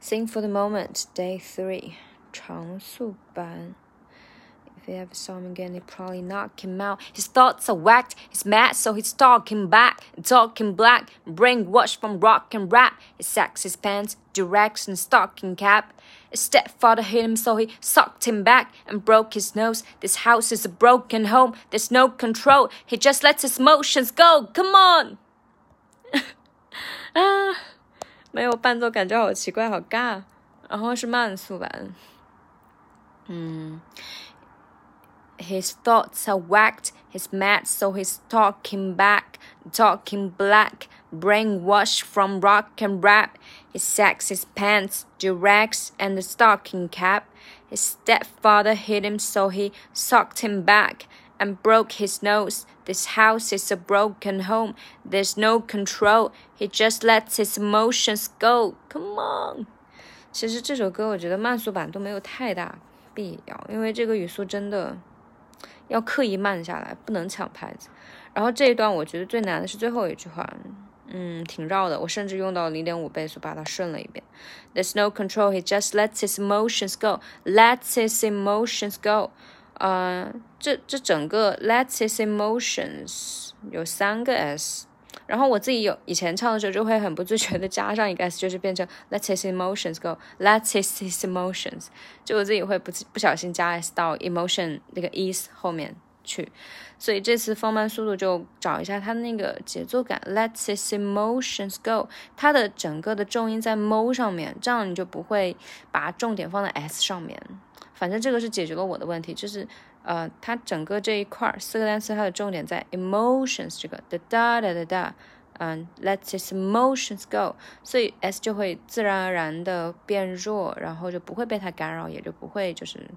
Sing for the moment, day three，常速版。If you ever saw him again, you probably knock him out. His thoughts are whacked, he's mad, so he's talking back, talking black, brainwashed from rock and rap. He sacks his pants, directs and stocking cap. His stepfather hit him, so he sucked him back and broke his nose. This house is a broken home, there's no control. He just lets his motions go. Come on! 没有伴奏，感觉好奇怪，好尬。然后是慢速版，嗯，His thoughts are whacked, he's mad, so he's talking back, talking black, brainwashed from rock and rap. He sacks his pants, directs, and the stocking cap. His stepfather hit him, so he socked him back And broke his nose. This house is a broken home. There's no control. He just lets his emotions go. Come on. 其实这首歌我觉得慢速版都没有太大必要，因为这个语速真的要刻意慢下来，不能抢拍子。然后这一段我觉得最难的是最后一句话，嗯，挺绕的。我甚至用到零点五倍速把它顺了一遍。There's no control. He just lets his emotions go. Lets his emotions go. 呃，这这整个 Let's his emotions 有三个 s，然后我自己有以前唱的时候就会很不自觉的加上一个 s，就是变成 Let's his emotions go，Let's his his emotions，就我自己会不不小心加 s 到 emotion 那个 is 后面去，所以这次放慢速度就找一下它的那个节奏感，Let's his emotions go，它的整个的重音在 mo 上面，这样你就不会把重点放在 s 上面。反正这个是解决了我的问题，就是呃，它整个这一块四个单词，它的重点在 emotions 这个哒哒哒哒哒，嗯，let his emotions go，所以 s 就会自然而然的变弱，然后就不会被它干扰，也就不会就是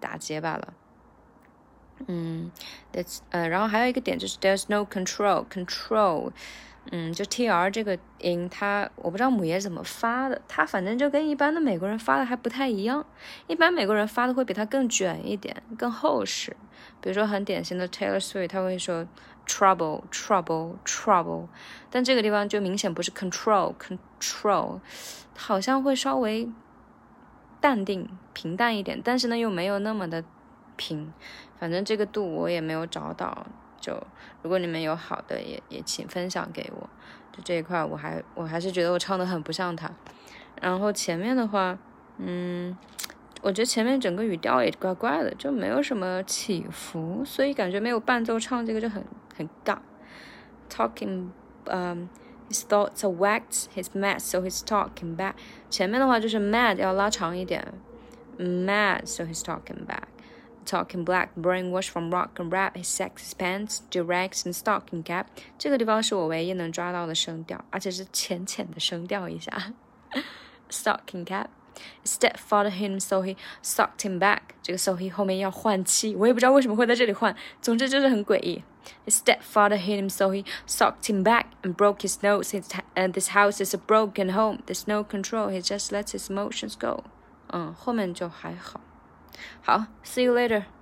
打结巴了。嗯，that's 呃，然后还有一个点就是 there's no control，control。嗯，就 T R 这个音，它我不知道母爷怎么发的，它反正就跟一般的美国人发的还不太一样。一般美国人发的会比它更卷一点，更厚实。比如说很典型的 Taylor Swift，他会说 trouble trouble trouble，但这个地方就明显不是 control control，好像会稍微淡定平淡一点，但是呢又没有那么的平。反正这个度我也没有找到。就如果你们有好的，也也请分享给我。就这一块，我还我还是觉得我唱的很不像他。然后前面的话，嗯，我觉得前面整个语调也怪怪的，就没有什么起伏，所以感觉没有伴奏唱这个就很很尬。Talking，嗯，his thoughts are whacked, he's mad, so he's talking back。前面的话就是 mad 要拉长一点，mad, so he's talking back。Talking black, brainwashed from rock and rap, his sexy pants, directs and stocking cap。这个地方是我唯一能抓到的声调，而且是浅浅的声调一下。Stocking cap. Stepfather him, so he sucked him back。这个 so he 后面要换气，我也不知道为什么会在这里换，总之就是很诡异。His stepfather hit him, so he sucked him back and broke his nose. His, and this house is a broken home. There's no control. He just lets his emotions go. 嗯，后面就还好。 好，see you later。